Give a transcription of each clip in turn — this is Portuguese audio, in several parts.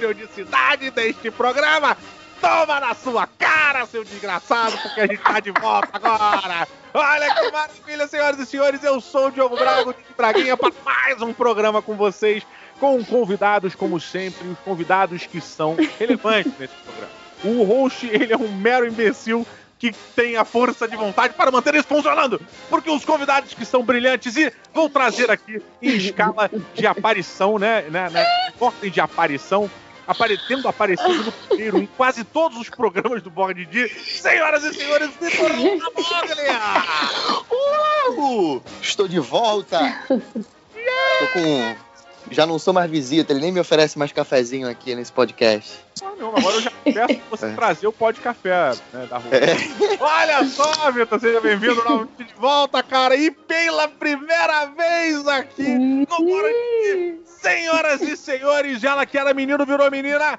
periodicidade deste programa, toma na sua cara, seu desgraçado, porque a gente tá de volta agora. Olha que maravilha, senhoras e senhores, eu sou o Diogo Brago, de Braguinha, para mais um programa com vocês, com convidados, como sempre, os convidados que são relevantes nesse programa. O host, ele é um mero imbecil que tem a força de vontade para manter isso funcionando. Porque os convidados que são brilhantes e vou trazer aqui em escala de aparição, né? né, né ordem de aparição, apare tendo aparecido no primeiro em quase todos os programas do Board de Senhoras e senhores, uh, Estou de volta! Estou com já não sou mais visita, ele nem me oferece mais cafezinho aqui nesse podcast. Ah, não, agora eu já peço você é. trazer o pó de café né, da rua. É. Olha só, Vitor, seja bem-vindo novamente de volta, cara. E pela primeira vez aqui no Bora Senhoras e senhores, ela que era menino virou menina.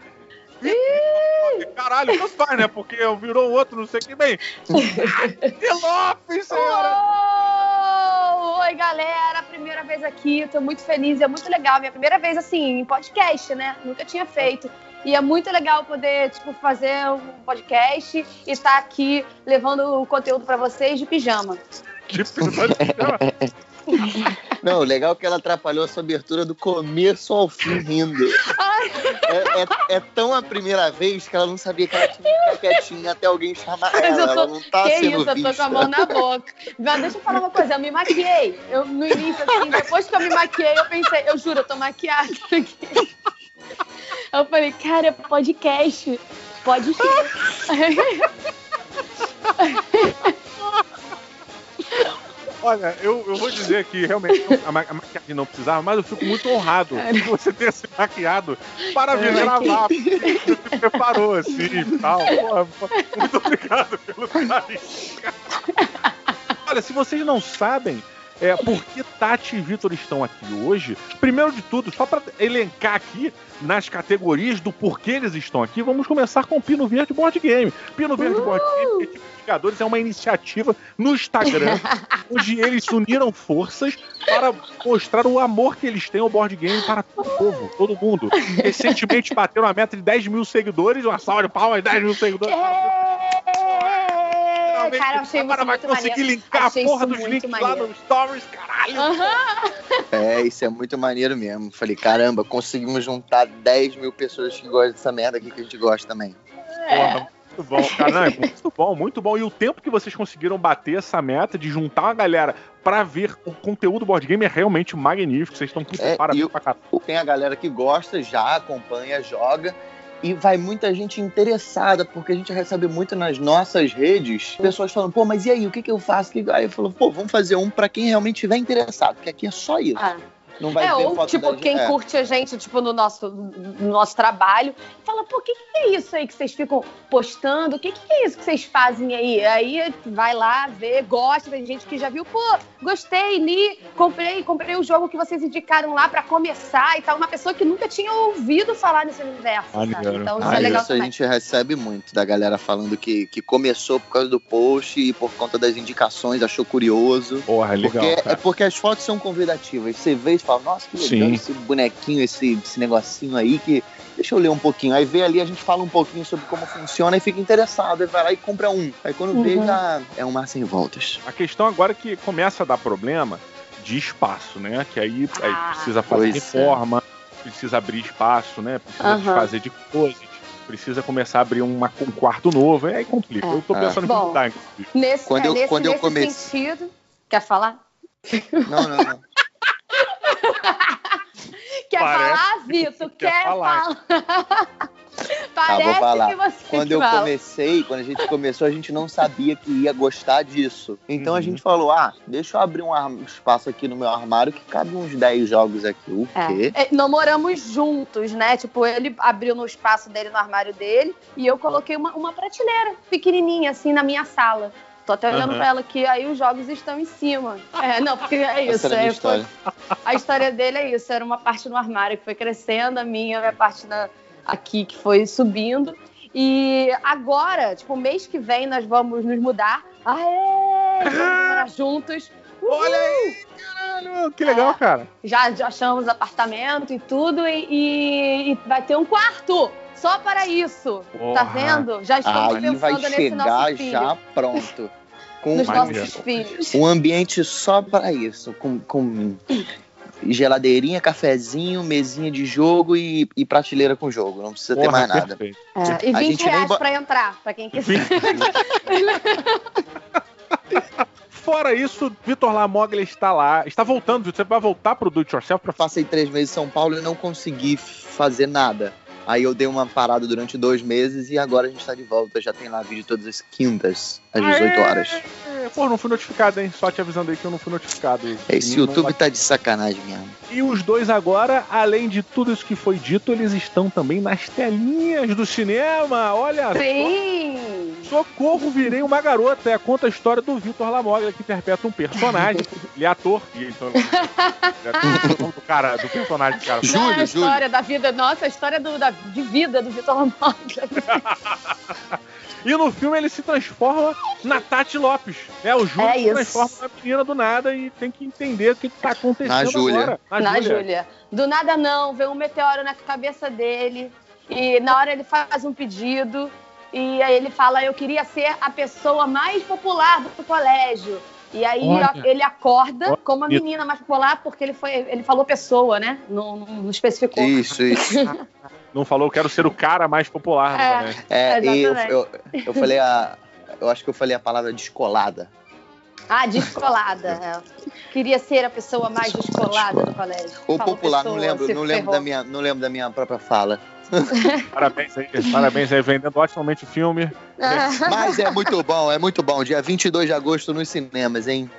Caralho, não faz, né? Porque virou outro, não sei o que bem. Lopes, senhora! Oi, galera, primeira vez aqui, tô muito feliz, é muito legal. Minha primeira vez, assim, em podcast, né? Nunca tinha feito. E é muito legal poder, tipo, fazer um podcast e estar tá aqui levando o conteúdo para vocês de pijama. De pijama? Não, o legal é que ela atrapalhou a sua abertura do começo ao fim rindo. É, é, é, tão a primeira vez que ela não sabia que ela tinha que ficar quietinha até alguém chamar ela. Tô, ela não tá que sendo isso, vista. eu tô com a mão na boca. Mas deixa eu falar uma coisa, eu me maquiei. Eu, no início, assim, depois que eu me maquiei, eu pensei, eu juro, eu tô maquiada aqui. Eu falei, cara, é podcast. Pode ser. Olha, eu, eu vou dizer que realmente a, ma a maquiagem não precisava, mas eu fico muito honrado de você ter se maquiado para vir gravar. Você se preparou assim e tal. Porra, muito obrigado pelo carinho. Olha, se vocês não sabem, é, por que Tati e Vitor estão aqui hoje. Primeiro de tudo, só para elencar aqui nas categorias do porquê eles estão aqui, vamos começar com o Pino Verde Board Game. Pino Verde uh! Board Game é uma iniciativa no Instagram onde eles uniram forças para mostrar o amor que eles têm ao board game para todo o povo, todo mundo. Recentemente bateram a meta de 10 mil seguidores, uma salva de palmas, 10 mil seguidores. Finalmente, cara, achei agora vai conseguir maneiro. linkar achei a porra dos links maneiro. lá no Stories, caralho. Uhum. É, isso é muito maneiro mesmo. Falei, caramba, conseguimos juntar 10 mil pessoas que gostam dessa merda aqui que a gente gosta também. É. Porra, muito bom, cara. Não, é muito bom, muito bom. E o tempo que vocês conseguiram bater essa meta de juntar uma galera para ver o conteúdo board game é realmente magnífico. Vocês estão é, parabéns pra caramba. Tem a galera que gosta, já acompanha, joga e vai muita gente interessada, porque a gente recebe muito nas nossas redes pessoas falando, pô, mas e aí, o que, que eu faço? Aí eu falo, pô, vamos fazer um para quem realmente estiver interessado, porque aqui é só isso. Ah. Não vai é, ou, foto tipo, quem é. curte a gente, tipo, no nosso, no nosso trabalho, fala, pô, o que, que é isso aí que vocês ficam postando? O que, que é isso que vocês fazem aí? Aí vai lá, vê, gosta, tem gente que já viu, pô, gostei, li, comprei, comprei o jogo que vocês indicaram lá para começar e tal. Uma pessoa que nunca tinha ouvido falar nesse universo, ah, sabe? Então isso é ah, é legal isso também. a gente recebe muito da galera falando que, que começou por causa do post e por conta das indicações, achou curioso. Porra, é legal. Porque, é porque as fotos são convidativas. Você vê e fala, nossa, que legal Sim. esse bonequinho, esse, esse negocinho aí que. Deixa eu ler um pouquinho. Aí vê ali, a gente fala um pouquinho sobre como funciona e fica interessado. Aí vai lá e compra um. Aí quando uhum. vê, já é um mar sem voltas. A questão agora é que começa a dar problema de espaço, né? Que aí, ah, aí precisa fazer é. reforma, é. precisa abrir espaço, né? Precisa uhum. fazer de coisas precisa começar a abrir uma, um quarto novo, aí complica. É. Eu tô pensando é. em mudar, Nesse, quando eu, nesse, quando eu comecei... sentido. Quer falar? Não, não, não. Quer Parece falar, Vitor? Quer, quer falar? falar. Parece tá, vou falar. que você Quando eu fala. comecei, quando a gente começou, a gente não sabia que ia gostar disso. Então uhum. a gente falou: ah, deixa eu abrir um espaço aqui no meu armário que cabe uns 10 jogos aqui. O é. quê? É, não moramos juntos, né? Tipo, ele abriu no espaço dele, no armário dele, e eu coloquei uma, uma prateleira pequenininha, assim, na minha sala. Tô até olhando uhum. pra ela aqui, aí os jogos estão em cima. É, não, porque é isso. É, a, história. Foi, a história dele é isso. Era uma parte no armário que foi crescendo, a minha, a minha parte na, aqui que foi subindo. E agora, tipo, mês que vem nós vamos nos mudar. Aê! Vamos morar juntos. Uhul! Olha aí, Caralho, que legal, é, cara. Já, já achamos apartamento e tudo, e, e, e vai ter um quarto só para isso. Tá Porra. Tá vendo? Já estamos Aí pensando nesse nosso filho. já pronto. Com Nos nossos filhos. Um ambiente só para isso. Com, com geladeirinha, cafezinho, mesinha de jogo e, e prateleira com jogo. Não precisa Porra, ter mais nada. É, e 20 reais nem... para entrar, para quem quiser. Fora isso, Vitor Lamoglia está lá, está voltando. Você vai voltar pro Do It Yourself para Passei três meses em São Paulo e não consegui fazer nada. Aí eu dei uma parada durante dois meses e agora a gente tá de volta. Já tem lá vídeo todas as quintas, às 18 horas. Pô, não fui notificado, hein? Só te avisando aí que eu não fui notificado. Esse YouTube vai... tá de sacanagem mesmo. E os dois agora, além de tudo isso que foi dito, eles estão também nas telinhas do cinema. Olha Sim! Só. Socorro, virei uma garota. É, conta a história do Vitor Lamoglia, que interpreta um personagem. ele é ator. E então, ele é do cara, do personagem, cara. Júlio, Júlio. A história da vida, nossa, a história do, da, de vida do Vitor Lamoglia. E no filme ele se transforma na Tati Lopes. É, o Júlio é se transforma na menina do nada e tem que entender o que, está acontecendo na agora. Na, na Júlia. Do nada não, vem um meteoro na cabeça dele e na hora ele faz um pedido e aí ele fala, eu queria ser a pessoa mais popular do colégio. E aí Olha. ele acorda Olha. como a menina mais popular, porque ele foi. Ele falou pessoa, né? Não, não especificou. Isso, isso. não falou, quero ser o cara mais popular. É, né? é e eu, eu, eu, falei a. Eu acho que eu falei a palavra descolada. Ah, descolada. é. Queria ser a pessoa mais descolada do colégio. Ou popular, pessoa, não lembro, não lembro, da minha, não lembro da minha própria fala. parabéns aí, parabéns aí, vendendo otimamente o filme. Mas é muito bom, é muito bom. Dia 22 de agosto nos cinemas, hein?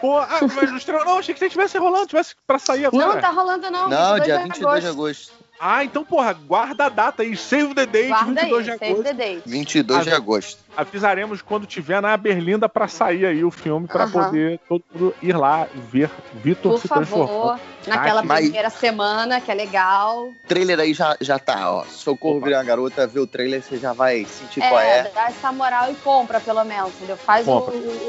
Pô, ah, mas no estreou, não, achei que você estivesse rolando, tivesse pra sair agora. Não, tá rolando não. Não, dia 22 de agosto. Ah, então, porra, guarda a data aí. Save the date, guarda 22 aí, de agosto. Save the date. 22 de agosto. Avisaremos quando tiver na Berlinda pra sair aí o filme, pra uh -huh. poder todo mundo ir lá ver Vitor se transformar. Por favor, naquela Mas... primeira semana, que é legal. O trailer aí já, já tá, ó. Socorro virar garota, vê o trailer, você já vai sentir é, qual é. Dá essa moral e compra, pelo menos, entendeu? Faz o,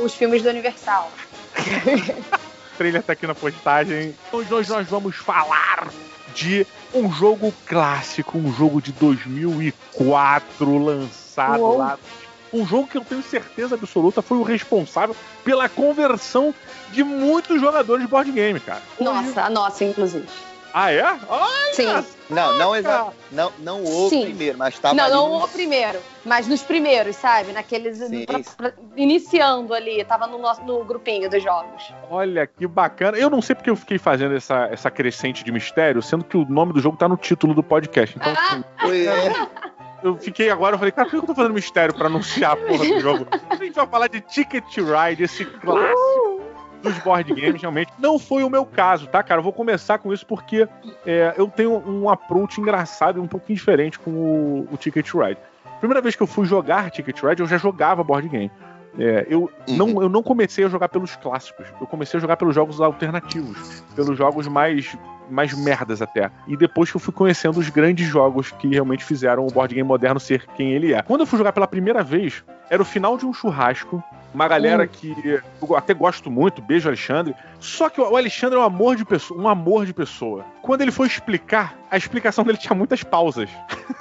os filmes do Universal. o trailer tá aqui na postagem. Hoje nós, nós vamos falar de um jogo clássico, um jogo de 2004 lançado Uou. lá. Um jogo que eu tenho certeza absoluta foi o responsável pela conversão de muitos jogadores de board game, cara. Nossa, a nossa, inclusive. Ah, é? Olha! Sim. Não, não, exa não, não o Sim. primeiro, mas estava Não, não o primeiro, mas nos primeiros, sabe? Naqueles. Sim. Pra, pra, iniciando ali, tava no, nosso, no grupinho dos jogos. Olha que bacana. Eu não sei porque eu fiquei fazendo essa, essa crescente de mistério, sendo que o nome do jogo tá no título do podcast. Então, ah. assim, é. eu fiquei agora, eu falei, cara, por que eu tô fazendo mistério pra anunciar a porra do jogo? A gente vai falar de Ticket Ride, esse clássico. Uh dos board games, realmente. Não foi o meu caso, tá, cara? Eu vou começar com isso porque é, eu tenho um approach engraçado e um pouquinho diferente com o, o Ticket Ride. Primeira vez que eu fui jogar Ticket Ride, eu já jogava board game. É, eu, uhum. não, eu não comecei a jogar pelos clássicos, eu comecei a jogar pelos jogos alternativos, pelos jogos mais, mais merdas até. E depois que eu fui conhecendo os grandes jogos que realmente fizeram o board game moderno ser quem ele é. Quando eu fui jogar pela primeira vez, era o final de um churrasco uma galera hum. que eu até gosto muito, beijo Alexandre. Só que o Alexandre é um amor de pessoa, um amor de pessoa. Quando ele foi explicar, a explicação dele tinha muitas pausas.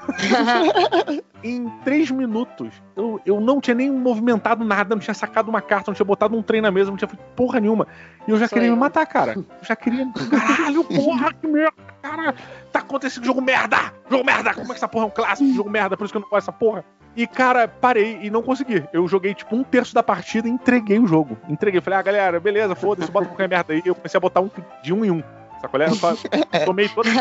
em três minutos, eu, eu não tinha nem movimentado nada, não tinha sacado uma carta, não tinha botado um trem na mesa, não tinha feito porra nenhuma. E eu já Sou queria eu. me matar, cara. Eu já queria. Caralho, porra, que merda, cara. Tá acontecendo jogo merda! Jogo merda! Como é que essa porra é um clássico? Jogo merda, por isso que eu não gosto dessa porra. E, cara, parei e não consegui. Eu joguei, tipo, um terço da partida e entreguei o jogo. Entreguei. Falei, ah, galera, beleza, foda-se, bota qualquer merda aí. Eu comecei a botar um de um em um. Sacolé? Eu tomei todas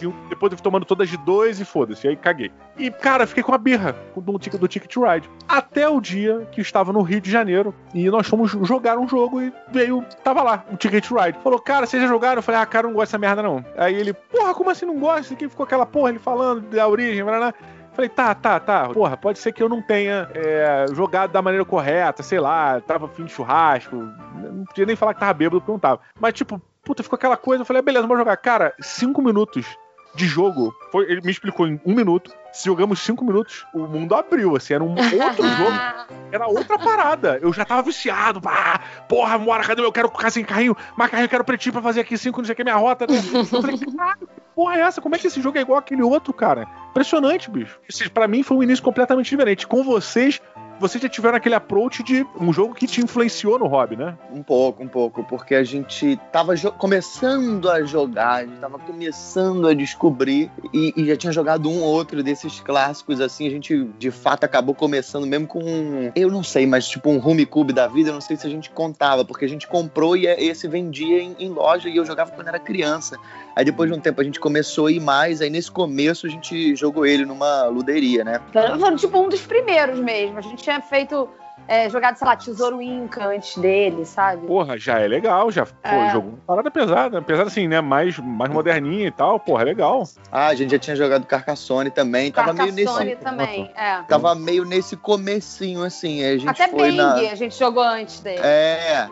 de um, depois eu fui tomando todas de dois e foda-se. Aí caguei. E, cara, fiquei com a birra do, ticket, do Ticket Ride. Até o dia que estava no Rio de Janeiro e nós fomos jogar um jogo e veio, tava lá, o Ticket Ride. Falou, cara, vocês já jogaram? Eu falei, ah, cara, não gosto dessa merda não. Aí ele, porra, como assim não gosta? Aqui ficou aquela porra ele falando da origem, blá, blá. Falei, tá, tá, tá. Porra, pode ser que eu não tenha é, jogado da maneira correta, sei lá, tava fim de churrasco. Não podia nem falar que tava bêbado porque não tava. Mas, tipo, puta, ficou aquela coisa. Eu falei, ah, beleza, vamos jogar. Cara, cinco minutos de jogo. Foi, ele me explicou em um minuto. Se jogamos cinco minutos, o mundo abriu, assim, era um outro jogo. Era outra parada. Eu já tava viciado. Ah, porra, mora, cadê? Eu quero ficar sem carrinho, mas carrinho eu quero pretinho pra fazer aqui cinco, não sei o que, minha rota, né? Eu falei, caralho, porra é essa? Como é que esse jogo é igual aquele outro, cara? Impressionante, bicho. Para mim foi um início completamente diferente. Com vocês, vocês já tiveram aquele approach de um jogo que te influenciou no hobby, né? Um pouco, um pouco, porque a gente tava começando a jogar, a gente tava começando a descobrir e, e, já tinha jogado um ou outro desses clássicos, assim, a gente de fato acabou começando mesmo com, eu não sei, mas tipo um Home Cube da vida, eu não sei se a gente contava, porque a gente comprou e esse vendia em, em loja e eu jogava quando era criança. Aí depois de um tempo a gente começou a ir mais, aí nesse começo a gente jogou ele numa luderia, né? Foi tipo um dos primeiros mesmo, a gente tinha feito é, jogado, sei lá, Tesouro Inca antes dele, sabe? Porra, já é legal, já é. jogou uma parada pesada. Pesada assim, né? Mais, mais moderninha e tal, porra, é legal. Ah, a gente já tinha jogado Carcassone também. Tava Carcassone meio nesse. também, é. Tava meio nesse comecinho, assim. A gente Até foi Bang, na... a gente jogou antes dele. É.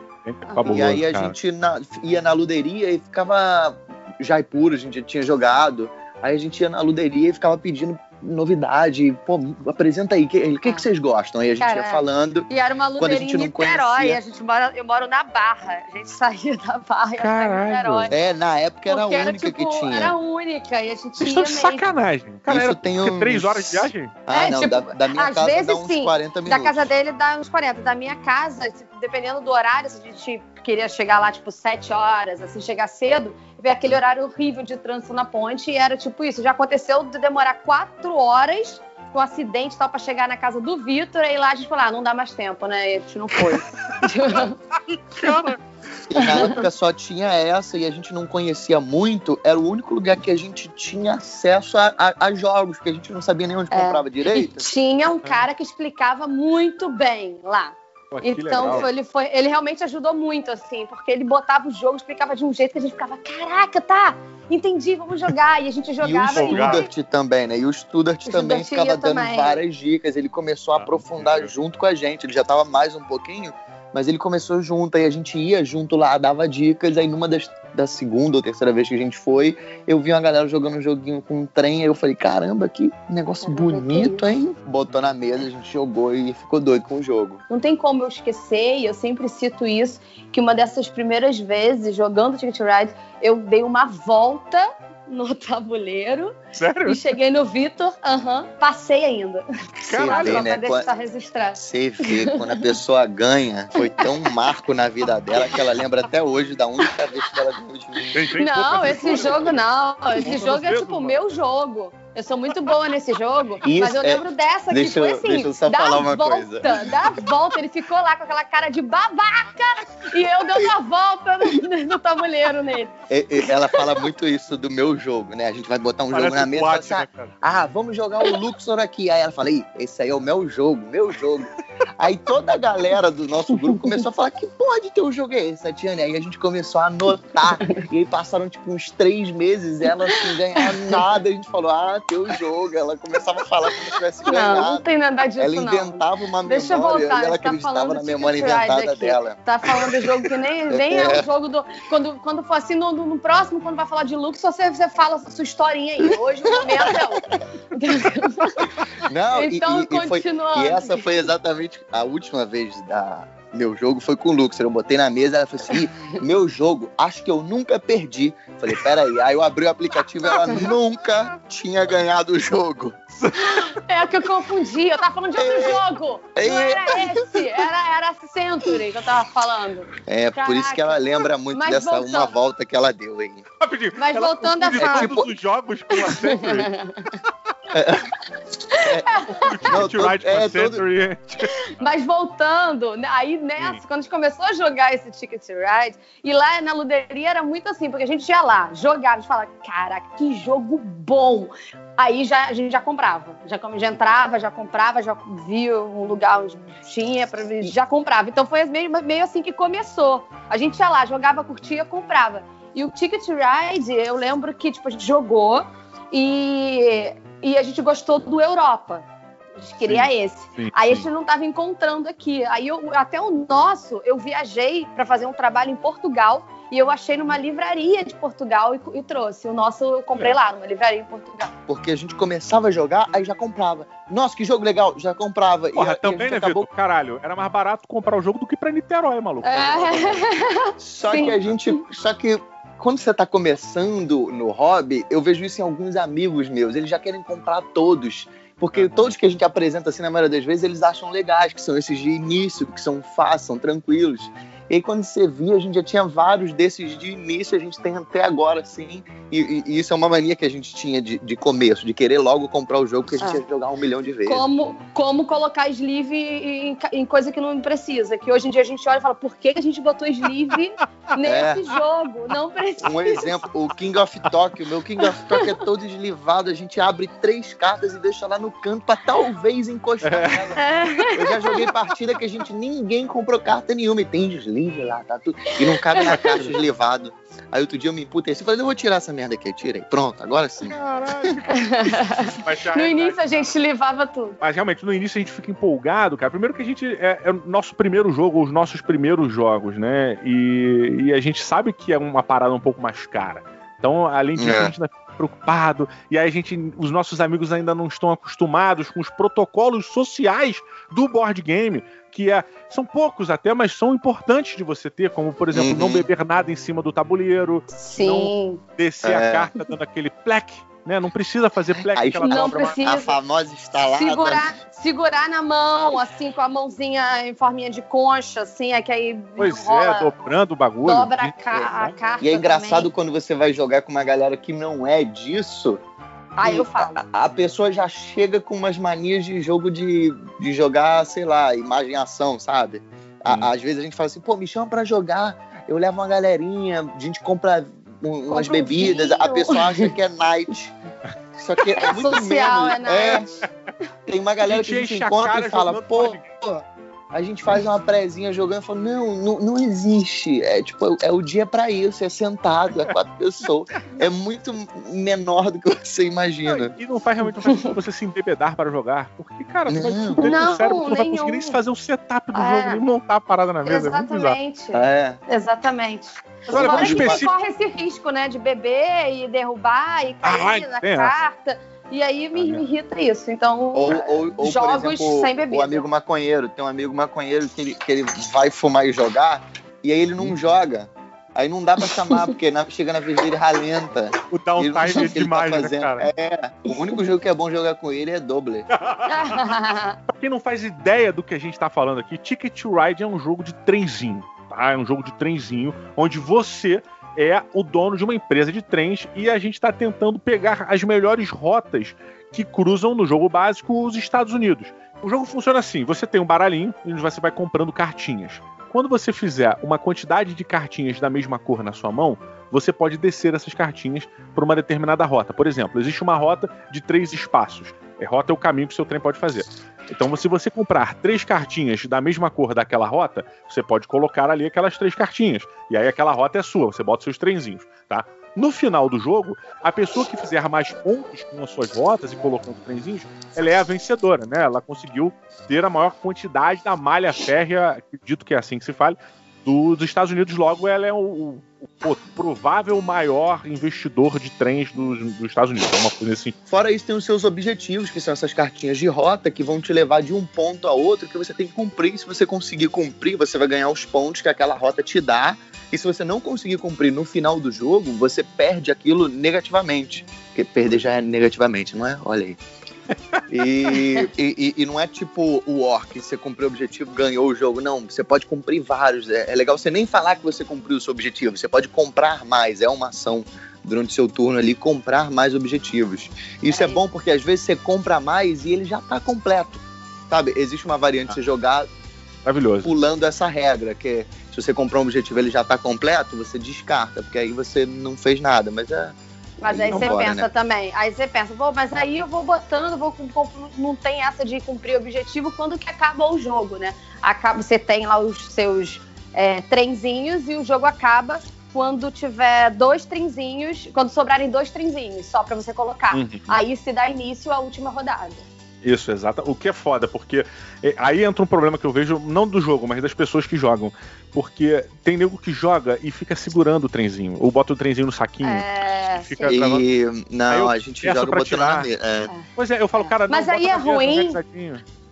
e aí a cara. gente na, ia na luderia e ficava Jaipur, a gente já tinha jogado. Aí a gente ia na luderia e ficava pedindo novidade. Pô, apresenta aí. O que, que, que, vocês gostam? Aí a gente ia falando. E era uma luderia em Niterói. A gente mora, eu moro na Barra. A gente saía da Barra e ia Niterói. É, na época era a única era, tipo, que tinha. Era a única. E a gente Vocês ia de sacanagem. Cara, Isso era tem uns... três horas de viagem? Ah, é, não. Tipo, da, da, minha às casa vezes, dá uns sim, 40 minutos. Da casa dele dá uns 40. Da minha casa, dependendo do horário, se a gente queria chegar lá, tipo, 7 horas, assim, chegar cedo, ver aquele horário horrível de trânsito na ponte. E era tipo isso. Já aconteceu de demorar 4 horas com um acidente tal para chegar na casa do Vitor, e lá a gente falou: ah, não dá mais tempo, né? E a gente não foi. Na época só tinha essa e a gente não conhecia muito, era o único lugar que a gente tinha acesso a, a, a jogos, que a gente não sabia nem onde é. comprava direito. Tinha um cara que explicava muito bem lá. Pô, então foi, ele, foi, ele realmente ajudou muito, assim, porque ele botava o jogo, explicava de um jeito que a gente ficava, caraca, tá, entendi, vamos jogar. E a gente jogava. E o Studart e... também, né? E o Studart também ficava dando também. várias dicas. Ele começou a aprofundar junto com a gente. Ele já estava mais um pouquinho, mas ele começou junto, aí a gente ia junto lá, dava dicas, aí numa das, da segunda ou terceira vez que a gente foi, eu vi uma galera jogando um joguinho com um trem, aí eu falei, caramba, que negócio bonito, hein? Botou na mesa, a gente jogou e ficou doido com o jogo. Não tem como eu esquecer, e eu sempre cito isso, que uma dessas primeiras vezes, jogando Ticket Ride, eu dei uma volta no tabuleiro. Sério? E cheguei no Vitor, aham, uh -huh, passei ainda. Caralho, Só né? pra deixar registrado. Você vê, quando a pessoa ganha, foi tão marco na vida dela que ela lembra até hoje da única vez que ela ganhou de mim. Não, esse jogo não. Esse jogo é tipo o meu jogo. Eu sou muito boa nesse jogo, Isso mas eu é... lembro dessa que deixa foi assim, deixa eu só dá falar uma volta, coisa. dá volta, ele ficou lá com aquela cara de babaca e eu dei uma volta no, no tabuleiro nele. Ela fala muito isso do meu jogo, né? A gente vai botar um Parece jogo na mesa e fala assim, ah, vamos jogar o Luxor aqui. Aí ela fala, esse aí é o meu jogo, meu jogo. Aí toda a galera do nosso grupo começou a falar que pode ter um jogo é esse, Tatiana. Aí a gente começou a anotar. E aí passaram tipo uns três meses, ela sem ganhar nada. A gente falou, ah, teu jogo. Ela começava a falar como se tivesse ganhado. Não, não tem nada disso, Ela inventava não. uma Deixa memória voltar, e ela tá acreditava na memória inventada aqui. dela. Tá falando do jogo que nem, nem é. é o jogo do... Quando, quando for assim, no, no próximo, quando vai falar de Lux, você, você fala a sua historinha aí. Hoje o momento é outro. Não, então, e, e. Foi, e essa foi exatamente a última vez da meu jogo foi com o Lucas. Eu botei na mesa, ela falou assim: meu jogo, acho que eu nunca perdi. Falei, peraí. Aí eu abri o aplicativo e ela nunca tinha ganhado o jogo. É que eu confundi, eu tava falando de outro é, jogo. É, não era esse, era, era Century que eu tava falando. É, Caraca. por isso que ela lembra muito Mas dessa voltando. uma volta que ela deu aí. Mas ela voltando a falar. É tipo... os jogos com a Century. É, é, todo... Mas voltando, né, aí nessa, Sim. quando a gente começou a jogar esse Ticket Ride, e lá na luderia era muito assim, porque a gente ia lá, jogava, a gente falava, cara, que jogo bom! Aí já, a gente já comprava, já, já entrava, já comprava, já via um lugar onde tinha, pra, já comprava. Então foi meio, meio assim que começou. A gente ia lá, jogava, curtia, comprava. E o Ticket Ride, eu lembro que tipo, a gente jogou e e a gente gostou do Europa. A gente queria sim, esse. Sim, aí sim. a gente não estava encontrando aqui. Aí eu, até o nosso, eu viajei para fazer um trabalho em Portugal e eu achei numa livraria de Portugal e, e trouxe. O nosso eu comprei é. lá, numa livraria em Portugal. Porque a gente começava a jogar, aí já comprava. Nossa, que jogo legal, já comprava. Porra, e, também, e né, acabou... Vitor? Caralho, era mais barato comprar o jogo do que pra Niterói, maluco. É. Só Sim. que a gente. Só que quando você está começando no hobby, eu vejo isso em alguns amigos meus. Eles já querem comprar todos. Porque todos que a gente apresenta, assim, na maioria das vezes, eles acham legais, que são esses de início, que são fáceis, são tranquilos. E aí, quando você via, a gente já tinha vários desses de início, a gente tem até agora, assim. E, e, e isso é uma mania que a gente tinha de, de começo, de querer logo comprar o jogo que a gente ah. ia jogar um milhão de vezes. Como, como colocar sleeve em, em, coisa que não precisa. Que hoje em dia a gente olha e fala, por que a gente botou sleeve nesse é. jogo? Não precisa. Um exemplo, o King of Tokyo. Meu King of Tokyo é todo eslivado. A gente abre três cartas e deixa lá no canto pra talvez encostar é. nela. É. Eu já joguei partida que a gente ninguém comprou carta nenhuma e tem sleeve livre lá, tá tudo. E não cabe na caixa de levado. Aí outro dia eu me emputei e falei, eu vou tirar essa merda aqui. Tirei. Pronto, agora sim. no início a gente levava tudo. Mas realmente, no início a gente fica empolgado, cara. Primeiro que a gente. É, é o nosso primeiro jogo, os nossos primeiros jogos, né? E, e, a gente sabe que é uma parada um pouco mais cara. Então, além disso, é. a gente preocupado. E aí a gente. Os nossos amigos ainda não estão acostumados com os protocolos sociais do board game que é, são poucos até, mas são importantes de você ter, como, por exemplo, uhum. não beber nada em cima do tabuleiro, Sim. não descer é. a carta dando aquele pleque né? Não precisa fazer pleque Aí, aquela não precisa. A famosa instalada. Segurar, segurar na mão, assim, com a mãozinha em forminha de concha, assim, é que aí Pois é, rola, é, dobrando o bagulho. Dobra a, ca a carta E é engraçado também. quando você vai jogar com uma galera que não é disso, ah, eu falo. A, a, pessoa já chega com umas manias de jogo de, de jogar, sei lá, imagem ação, sabe? A, hum. Às vezes a gente fala assim, pô, me chama pra jogar, eu levo uma galerinha, a gente compra um, umas bebidas, um a pessoa acha que é night. Só que é, é muito social, menos. É, é, tem uma galera que a gente encontra e fala, pô, pô a gente faz uma prezinha jogando e fala, não, não, não existe. É tipo, é o dia para isso, é sentado, é quatro pessoas. É muito menor do que você imagina. Não, e não faz realmente não faz você se embebedar para jogar. Porque, cara, não. vai não, cérebro, não vai conseguir nem fazer o setup do é. jogo, nem montar a parada na mesa. Exatamente. É. Exatamente. Mas olha, vamos específico... corre esse risco, né? De beber e derrubar e cair ah, na carta. E aí me, me irrita isso. Então, ou, ou, ou jogos por exemplo, sem bebida. O amigo maconheiro, tem um amigo maconheiro que ele, que ele vai fumar e jogar, e aí ele não uhum. joga. Aí não dá pra chamar, porque na, chega na vez dele ralenta. O downtime é demais, tá né, cara? É, o único jogo que é bom jogar com ele é Doble. pra quem não faz ideia do que a gente tá falando aqui, Ticket to Ride é um jogo de trenzinho, tá? É um jogo de trenzinho, onde você é o dono de uma empresa de trens e a gente está tentando pegar as melhores rotas que cruzam no jogo básico os Estados Unidos. O jogo funciona assim: você tem um baralhinho e você vai comprando cartinhas. Quando você fizer uma quantidade de cartinhas da mesma cor na sua mão, você pode descer essas cartinhas para uma determinada rota. Por exemplo, existe uma rota de três espaços. É, rota é o caminho que o seu trem pode fazer. Então, se você comprar três cartinhas da mesma cor daquela rota, você pode colocar ali aquelas três cartinhas. E aí aquela rota é sua, você bota seus trenzinhos, tá? No final do jogo, a pessoa que fizer mais pontos com as suas rotas e colocando trenzinhos, ela é a vencedora, né? Ela conseguiu ter a maior quantidade da malha férrea, acredito que é assim que se fale, dos Estados Unidos. Logo, ela é o, o provável maior investidor de trens dos, dos Estados Unidos. É uma coisa assim. Fora isso, tem os seus objetivos, que são essas cartinhas de rota que vão te levar de um ponto a outro que você tem que cumprir. Se você conseguir cumprir, você vai ganhar os pontos que aquela rota te dá. E se você não conseguir cumprir no final do jogo, você perde aquilo negativamente. Porque perder já é negativamente, não é? Olha aí. E, e, e, não é tipo o Orc, você cumpriu o objetivo, ganhou o jogo. Não, você pode cumprir vários. É, é legal você nem falar que você cumpriu o seu objetivo, você pode comprar mais, é uma ação durante o seu turno ali, comprar mais objetivos. Isso é, é bom porque às vezes você compra mais e ele já está completo. Sabe? Existe uma variante de você jogar Maravilhoso. pulando essa regra, que é, se você comprar um objetivo ele já está completo, você descarta, porque aí você não fez nada. Mas é mas aí você pensa né? também, aí você pensa, pô, mas aí eu vou botando, vou, não tem essa de cumprir objetivo quando que acaba o jogo, né? Acaba, você tem lá os seus é, trenzinhos e o jogo acaba quando tiver dois trenzinhos, quando sobrarem dois trenzinhos, só para você colocar. Uhum. Aí se dá início à última rodada. Isso, exato. O que é foda, porque é, aí entra um problema que eu vejo, não do jogo, mas das pessoas que jogam. Porque tem nego que joga e fica segurando o trenzinho, ou bota o trenzinho no saquinho. É, e fica e... Não, eu, a gente joga botando tirar. na mesa. É. Pois é, eu falo, cara, Mas aí é ruim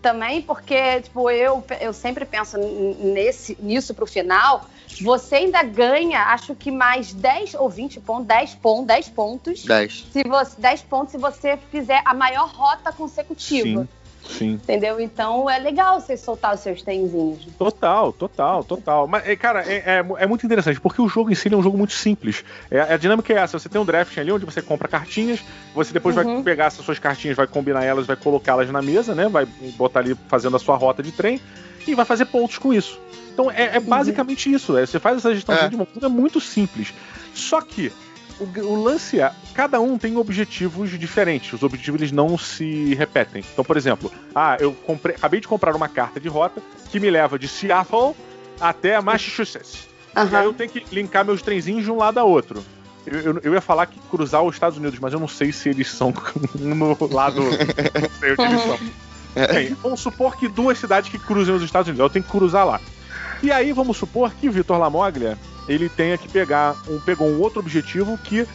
também, porque, tipo, eu, eu sempre penso nesse, nisso pro final, você ainda ganha, acho que mais 10 ou 20 pontos, 10 pontos, 10 pontos. 10. Se você, 10 pontos se você fizer a maior rota consecutiva. Sim. Sim. Entendeu? Então é legal você soltar os seus trenzinhos. Total, total, total. Mas, é, cara, é, é, é, muito interessante, porque o jogo em si é um jogo muito simples. É, a dinâmica é essa: você tem um draft ali onde você compra cartinhas, você depois uhum. vai pegar essas suas cartinhas, vai combinar elas, vai colocá-las na mesa, né? Vai botar ali fazendo a sua rota de trem e vai fazer pontos com isso. Então é, é basicamente uhum. isso. É, você faz essa gestão é. de montanha, é muito simples. Só que o, o, lance é, cada um tem objetivos diferentes. Os objetivos eles não se repetem. Então, por exemplo, ah, eu comprei, acabei de comprar uma carta de rota que me leva de Seattle até Massachusetts. Uhum. E aí eu tenho que linkar meus trenzinhos de um lado a outro. Eu, eu, eu, ia falar que cruzar os Estados Unidos, mas eu não sei se eles são no lado. não sei onde eles são. Bem, vamos supor que duas cidades que cruzem os Estados Unidos, eu tenho que cruzar lá. E aí vamos supor que Vitor Lamoglia ele tenha que pegar um, pegou um outro objetivo que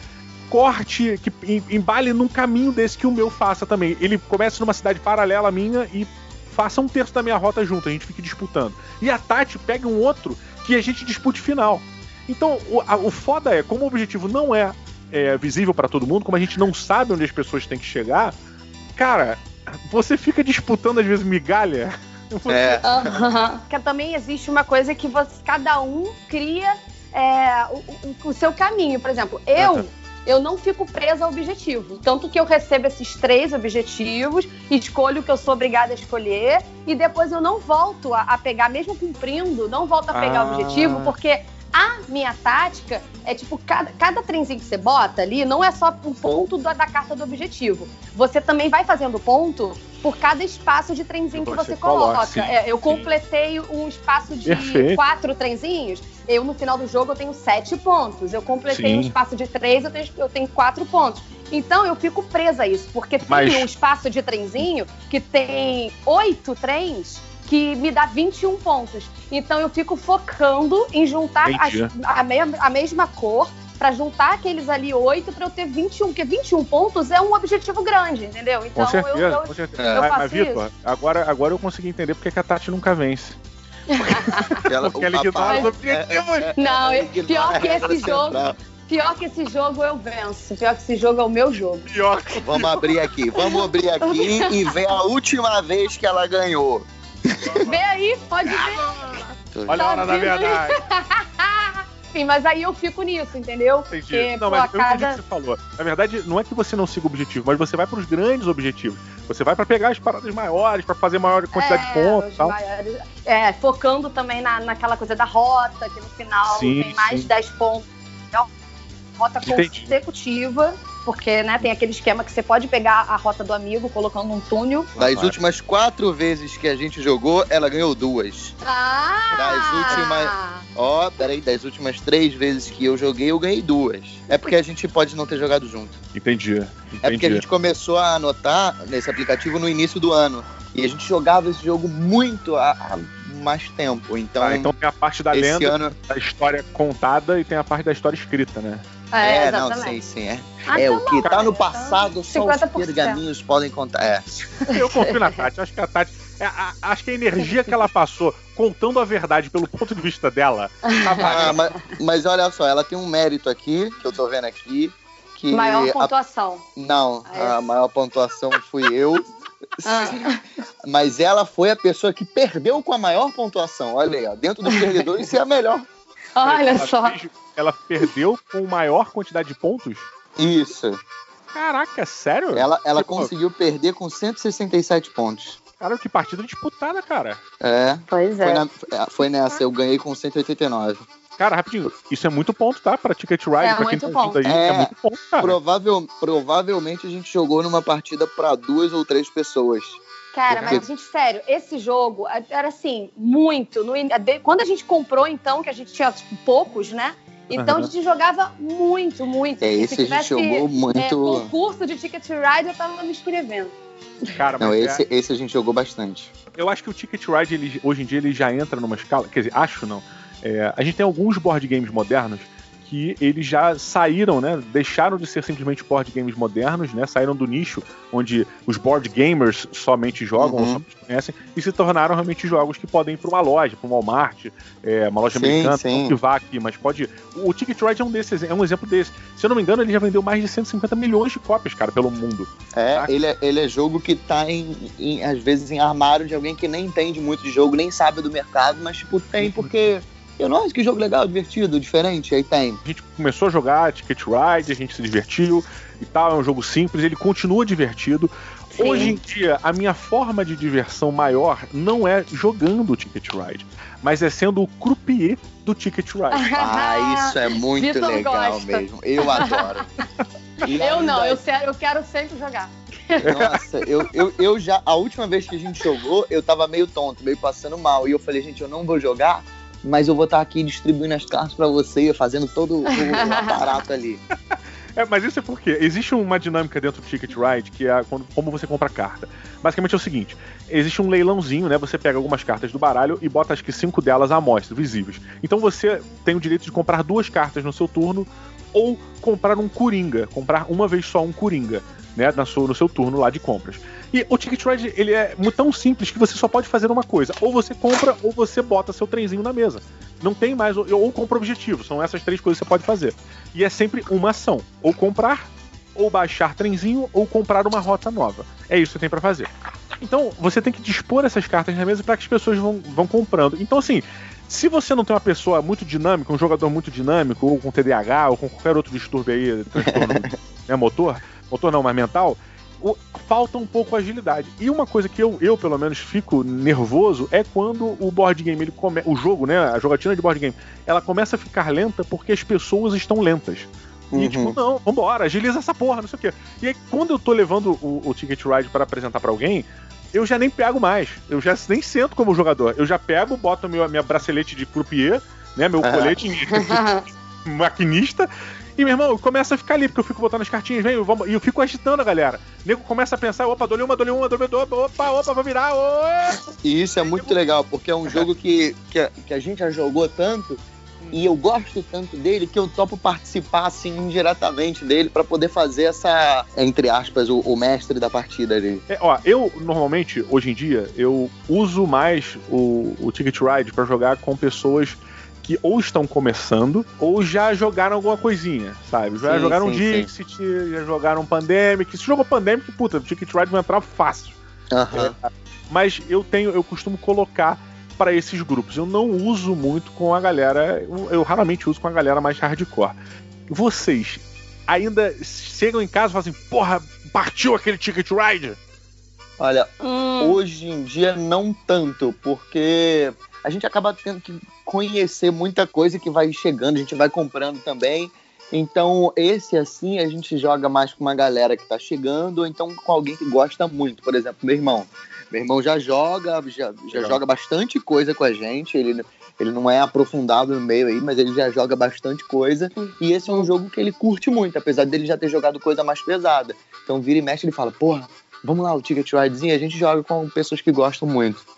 corte, que embale num caminho desse que o meu faça também. Ele começa numa cidade paralela à minha e faça um terço da minha rota junto, a gente fica disputando. E a Tati pega um outro que a gente dispute final. Então, o, a, o foda é, como o objetivo não é, é visível para todo mundo, como a gente não sabe onde as pessoas têm que chegar, cara, você fica disputando às vezes migalha é. Uhum. Que também existe uma coisa que você, cada um cria é, o, o, o, seu caminho. Por exemplo, eu. Uhum. Eu não fico presa ao objetivo. Tanto que eu recebo esses três objetivos, escolho o que eu sou obrigada a escolher, e depois eu não volto a, a pegar, mesmo cumprindo, não volto a pegar ah. o objetivo, porque a minha tática é tipo, cada, cada trenzinho que você bota ali não é só o ponto da, da carta do objetivo. Você também vai fazendo ponto por cada espaço de trenzinho que você, coloca. coloca. É, eu completei um espaço de Perfeito. quatro trenzinhos, eu no final do jogo eu tenho sete pontos. Eu completei sim. um espaço de três, eu tenho, eu tenho quatro pontos. Então eu fico presa a isso, porque Mas... tem um espaço de trenzinho que tem oito trens que me dá 21 pontos. Então eu fico focando em juntar as, a, me, a mesma cor para juntar aqueles ali oito para eu ter 21, porque 21 pontos é um objetivo grande, entendeu? Então com certeza, eu, eu, com certeza. eu faço mas, Vitor, agora, agora eu consegui entender porque que a Tati nunca vence. ela, porque ela ignora os objetivos. É, é, não, é, pior que esse jogo. Pior que esse jogo eu venço. Pior que esse jogo é o meu jogo. Pior. Vamos abrir aqui. Vamos abrir aqui e ver a última vez que ela ganhou. Vê aí, pode ver. Olha a hora da verdade. Sim, mas aí eu fico nisso, entendeu? Entendi. Porque, não, pô, mas eu cada... entendi o que você falou. Na verdade, não é que você não siga o objetivo, mas você vai para os grandes objetivos. Você vai para pegar as paradas maiores, para fazer maior quantidade é, de pontos tal. Maiores, é, focando também na, naquela coisa da rota, que no final sim, tem mais sim. 10 pontos. Rota Entendi. consecutiva porque né, tem aquele esquema que você pode pegar a rota do amigo colocando um túnel. Das últimas quatro vezes que a gente jogou, ela ganhou duas. Ah! Das últimas. Ó, oh, peraí, das últimas três vezes que eu joguei, eu ganhei duas. É porque a gente pode não ter jogado junto. Entendi. Entendi. É porque a gente começou a anotar nesse aplicativo no início do ano. E a gente jogava esse jogo muito há, há mais tempo. Então, ah, então tem a parte da lenda, ano... da história contada e tem a parte da história escrita, né? É, é não, sim, sim. É, ah, é tá o que tá no passado, só os pergaminhos podem contar. É. Eu confio na Tati, acho que a Tati. É, a, acho que a energia que ela passou contando a verdade pelo ponto de vista dela. Tá ah, mas, mas, olha só, ela tem um mérito aqui, que eu tô vendo aqui. Que maior pontuação. A, não, é. a maior pontuação fui eu. Ah. Mas ela foi a pessoa que perdeu com a maior pontuação. Olha aí, ó, dentro dos perdedores, você é a melhor. Olha ela só. Fez, ela perdeu com maior quantidade de pontos? Isso. Caraca, sério? Ela, ela tipo, conseguiu perder com 167 pontos. Cara, que partida disputada, cara. É. Pois é. Foi, na, é, foi nessa, eu ganhei com 189. Cara, rapidinho, isso é muito ponto, tá? Pra Ticket Ride, é pra quem tá ponto. aí, é, é muito ponto, cara. Provável, provavelmente a gente jogou numa partida pra duas ou três pessoas. Cara, mas, gente, sério, esse jogo era assim, muito. No, quando a gente comprou, então, que a gente tinha tipo, poucos, né? Então uhum. a gente jogava muito, muito. É, esse tivesse, a gente jogou muito. É, concurso de Ticket Ride, eu tava me inscrevendo. Cara, Não, esse, é... esse a gente jogou bastante. Eu acho que o Ticket Ride, ele, hoje em dia, ele já entra numa escala. Quer dizer, acho não. É, a gente tem alguns board games modernos que eles já saíram, né? Deixaram de ser simplesmente board games modernos, né? Saíram do nicho onde os board gamers somente jogam uhum. ou somente conhecem e se tornaram realmente jogos que podem ir para uma loja, para um Walmart, é, uma loja sim, americana, sim. que vá aqui, mas pode. O Ticket Ride é um desses, é um exemplo desse. Se eu não me engano, ele já vendeu mais de 150 milhões de cópias, cara, pelo mundo. É, tá? ele é, ele é jogo que tá em, em, às vezes em armário de alguém que nem entende muito de jogo, nem sabe do mercado, mas tipo tem porque eu, nossa, que jogo legal, divertido, diferente, aí tem. A gente começou a jogar Ticket Ride, a gente se divertiu e tal, é um jogo simples, ele continua divertido. Sim. Hoje em dia, a minha forma de diversão maior não é jogando o Ticket Ride, mas é sendo o croupier do Ticket Ride. ah, isso é muito Victor legal gosta. mesmo. Eu adoro. eu não, eu quero, eu quero sempre jogar. Nossa, eu, eu, eu já. A última vez que a gente jogou, eu tava meio tonto, meio passando mal. E eu falei, gente, eu não vou jogar mas eu vou estar aqui distribuindo as cartas para você, fazendo todo o, aparato ali. É, mas isso é porque existe uma dinâmica dentro do Ticket Ride que é quando, como você compra carta. Basicamente é o seguinte: existe um leilãozinho, né? Você pega algumas cartas do baralho e bota acho que cinco delas à mostra, visíveis. Então você tem o direito de comprar duas cartas no seu turno ou comprar um coringa, comprar uma vez só um coringa, né? Na sua, no seu turno lá de compras. E o Ticket Ride, ele é tão simples que você só pode fazer uma coisa. Ou você compra, ou você bota seu trenzinho na mesa. Não tem mais, ou, ou compra objetivo. São essas três coisas que você pode fazer. E é sempre uma ação. Ou comprar, ou baixar trenzinho, ou comprar uma rota nova. É isso que você tem para fazer. Então, você tem que dispor essas cartas na mesa para que as pessoas vão, vão comprando. Então, assim, se você não tem uma pessoa muito dinâmica, um jogador muito dinâmico, ou com TDAH, ou com qualquer outro distúrbio aí, transtorno né, motor, motor não, mas mental, o, falta um pouco agilidade. E uma coisa que eu, eu, pelo menos, fico nervoso é quando o board game, ele come, o jogo, né, a jogatina de board game, ela começa a ficar lenta porque as pessoas estão lentas. E uhum. tipo, não, vambora, agiliza essa porra, não sei o quê. E aí, quando eu tô levando o, o Ticket Ride para apresentar para alguém, eu já nem pego mais. Eu já nem sento como jogador. Eu já pego, boto meu, minha bracelete de croupier, né, meu colete maquinista, e, meu irmão, começa a ficar ali, porque eu fico botando as cartinhas, vem, e eu fico agitando a galera. O nego começa a pensar, opa, dole uma, dole uma, dole uma, opa, opa, vai virar, opa. E isso é muito legal, porque é um jogo que, que, a, que a gente já jogou tanto, e eu gosto tanto dele que eu topo participar assim indiretamente dele para poder fazer essa, entre aspas, o, o, mestre da partida ali. É, ó, eu normalmente, hoje em dia, eu uso mais o, o Ticket Ride para jogar com pessoas que ou estão começando ou já jogaram alguma coisinha, sabe? Já sim, jogaram sim, Dixit, sim. já jogaram Pandemic. Se jogou Pandemic, puta, Ticket Ride vai entrar fácil. Uhum. É, mas eu tenho, eu costumo colocar para esses grupos. Eu não uso muito com a galera, eu, eu, raramente uso com a galera mais hardcore. Vocês ainda chegam em casa e falam assim, porra, partiu aquele Ticket Ride? Olha, hum. hoje em dia não tanto, porque a gente acaba tendo que conhecer muita coisa que vai chegando, a gente vai comprando também. Então, esse assim, a gente joga mais com uma galera que tá chegando, ou então com alguém que gosta muito. Por exemplo, meu irmão. Meu irmão já joga, já, já joga bastante coisa com a gente. Ele, ele não é aprofundado no meio aí, mas ele já joga bastante coisa. E esse é um jogo que ele curte muito, apesar dele já ter jogado coisa mais pesada. Então, vira e mexe, ele fala: Porra, vamos lá, o Ticket Ridezinho. A gente joga com pessoas que gostam muito.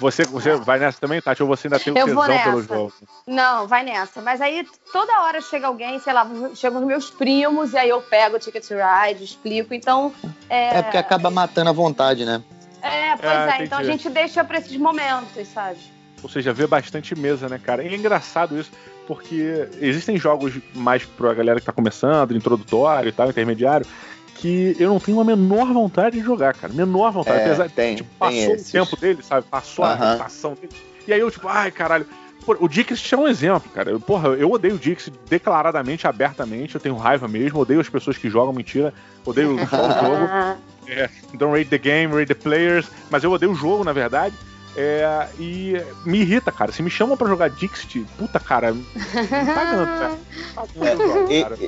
Você, você vai nessa também, Tati? Ou você ainda tem o tesão pelo jogo? Não, vai nessa. Mas aí toda hora chega alguém, sei lá, chegam os meus primos, e aí eu pego o Ticket Ride, explico. Então. É, é porque acaba matando a vontade, né? É, pois é. é então a gente deixa pra esses momentos, sabe? Ou seja, vê bastante mesa, né, cara? E é engraçado isso, porque existem jogos mais pra galera que tá começando, introdutório e tal, intermediário, que eu não tenho a menor vontade de jogar, cara. Menor vontade. É, Apesar tem, tipo, passou o tempo dele, sabe? Passou uh -huh. a reputação dele. E aí eu, tipo, ai, caralho. Pô, o Dixit é um exemplo, cara. Eu, porra, eu odeio o Dixit declaradamente, abertamente. Eu tenho raiva mesmo. Odeio as pessoas que jogam mentira. Odeio o jogo. É, don't rate the game, rate the players. Mas eu odeio o jogo, na verdade. É, e me irrita, cara. Se me chamam para jogar Dixit, puta, cara, me pagando, cara. Pagando, é, cara.